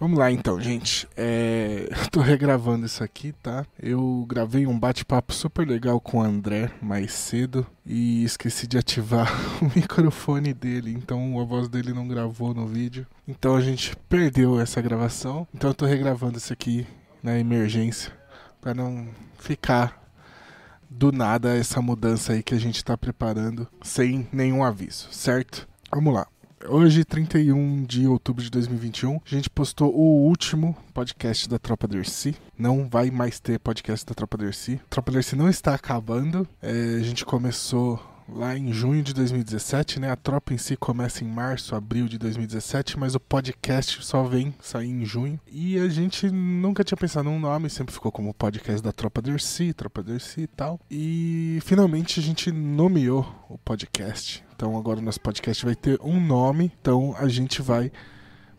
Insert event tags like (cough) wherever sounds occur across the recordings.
Vamos lá então, gente. É... (laughs) Tô regravando isso aqui, tá? Eu gravei um bate-papo super legal com o André mais cedo e esqueci de ativar (laughs) o microfone dele, então a voz dele não gravou no vídeo. Então a gente perdeu essa gravação. Então eu tô regravando isso aqui na emergência para não ficar do nada essa mudança aí que a gente tá preparando sem nenhum aviso, certo? Vamos lá. Hoje, 31 de outubro de 2021, a gente postou o último podcast da Tropa Dercy. Não vai mais ter podcast da Tropa Dercy. Tropa Dercy não está acabando. É, a gente começou lá em junho de 2017, né? A tropa em si começa em março, abril de 2017, mas o podcast só vem sair em junho. E a gente nunca tinha pensado num nome, sempre ficou como podcast da Tropa Dercy, Tropa Dercy e tal. E finalmente a gente nomeou o podcast. Então agora o nosso podcast vai ter um nome, então a gente vai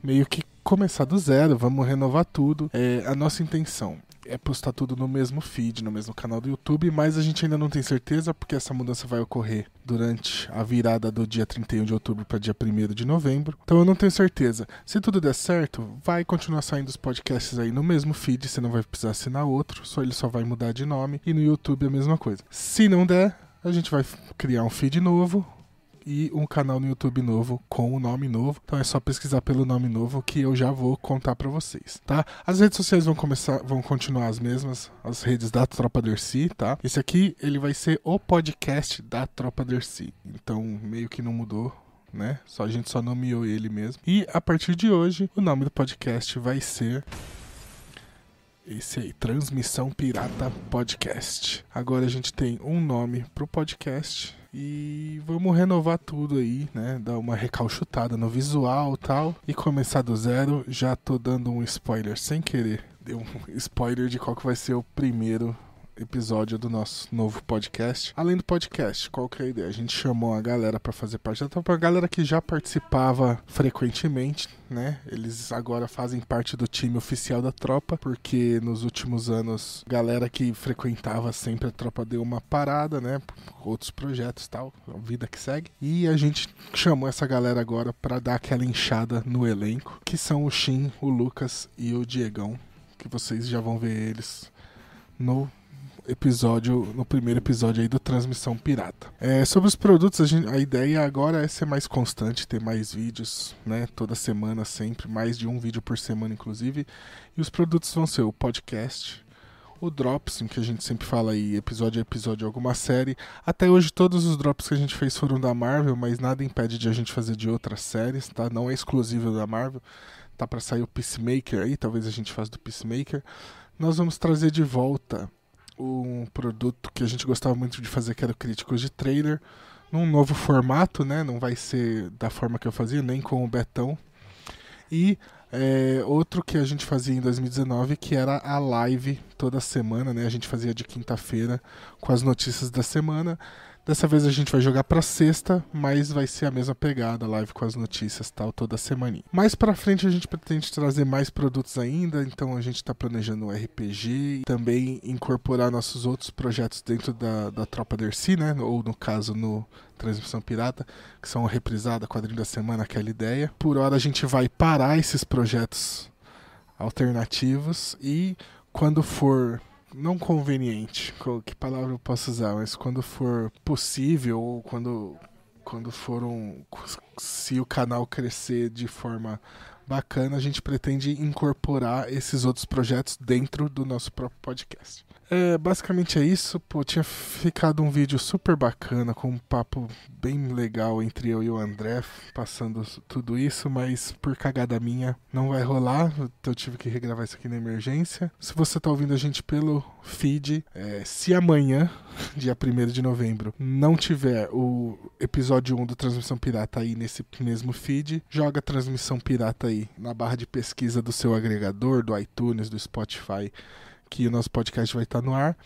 meio que começar do zero, vamos renovar tudo. É a nossa intenção é postar tudo no mesmo feed, no mesmo canal do YouTube, mas a gente ainda não tem certeza porque essa mudança vai ocorrer durante a virada do dia 31 de outubro para dia 1 de novembro. Então eu não tenho certeza. Se tudo der certo, vai continuar saindo os podcasts aí no mesmo feed, você não vai precisar assinar outro, só ele só vai mudar de nome e no YouTube a mesma coisa. Se não der, a gente vai criar um feed novo, e um canal no YouTube novo com o nome novo. Então é só pesquisar pelo nome novo que eu já vou contar para vocês, tá? As redes sociais vão começar, vão continuar as mesmas, as redes da Tropa Dercy, tá? Esse aqui ele vai ser o podcast da Tropa Dercy. Então meio que não mudou né? Só a gente só nomeou ele mesmo. E a partir de hoje, o nome do podcast vai ser esse aí, Transmissão Pirata Podcast. Agora a gente tem um nome pro podcast e vamos renovar tudo aí, né? Dar uma recalchutada no visual tal e começar do zero. Já tô dando um spoiler sem querer. Deu um (laughs) spoiler de qual que vai ser o primeiro episódio do nosso novo podcast. Além do podcast, qual que é a ideia? A gente chamou a galera para fazer parte da tropa, a galera que já participava frequentemente, né? Eles agora fazem parte do time oficial da tropa, porque nos últimos anos, galera que frequentava sempre a tropa deu uma parada, né? Outros projetos tal, a vida que segue. E a gente chamou essa galera agora para dar aquela inchada no elenco, que são o Shin, o Lucas e o Diegão, que vocês já vão ver eles no episódio, no primeiro episódio aí do Transmissão Pirata. É, sobre os produtos, a, gente, a, ideia agora é ser mais constante, ter mais vídeos, né? Toda semana sempre, mais de um vídeo por semana, inclusive. E os produtos vão ser o podcast, o Drops, em que a gente sempre fala aí, episódio a episódio, alguma série. Até hoje todos os Drops que a gente fez foram da Marvel, mas nada impede de a gente fazer de outras séries, tá? Não é exclusivo da Marvel. Tá para sair o Peacemaker aí, talvez a gente faça do Peacemaker. Nós vamos trazer de volta um produto que a gente gostava muito de fazer, que era o Críticos de Trailer, num novo formato, né? Não vai ser da forma que eu fazia, nem com o Betão. E é, outro que a gente fazia em 2019, que era a live toda semana, né? A gente fazia de quinta-feira com as notícias da semana. Dessa vez a gente vai jogar para sexta, mas vai ser a mesma pegada, live com as notícias tal, toda semana. Mais para frente a gente pretende trazer mais produtos ainda, então a gente está planejando um RPG e também incorporar nossos outros projetos dentro da, da Tropa Dercy, né? Ou no caso no Transmissão Pirata, que são reprisada, quadrinho da semana, aquela ideia. Por hora a gente vai parar esses projetos alternativos e quando for não conveniente, que palavra eu posso usar, mas quando for possível ou quando quando for um, se o canal crescer de forma bacana, a gente pretende incorporar esses outros projetos dentro do nosso próprio podcast. É, basicamente é isso. Pô, tinha ficado um vídeo super bacana, com um papo bem legal entre eu e o André, passando tudo isso, mas por cagada minha não vai rolar. Então eu tive que regravar isso aqui na emergência. Se você tá ouvindo a gente pelo feed, é, se amanhã, (laughs) dia 1 de novembro, não tiver o episódio 1 do Transmissão Pirata aí nesse mesmo feed, joga Transmissão Pirata aí na barra de pesquisa do seu agregador, do iTunes, do Spotify que o nosso podcast vai estar no ar.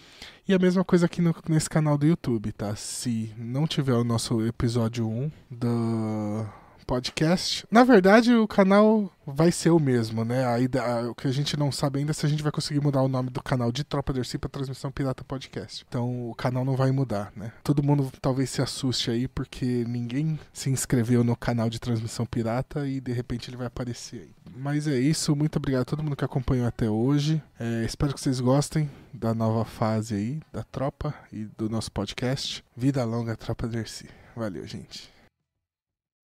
E a mesma coisa aqui no, nesse canal do YouTube, tá? Se não tiver o nosso episódio 1 do Podcast. Na verdade, o canal vai ser o mesmo, né? Aí, o que a gente não sabe ainda é se a gente vai conseguir mudar o nome do canal de Tropa Dercy para Transmissão Pirata Podcast. Então o canal não vai mudar, né? Todo mundo talvez se assuste aí porque ninguém se inscreveu no canal de Transmissão Pirata e de repente ele vai aparecer aí. Mas é isso, muito obrigado a todo mundo que acompanhou até hoje. É, espero que vocês gostem da nova fase aí da tropa e do nosso podcast. Vida longa, Tropa Dercy. Valeu, gente.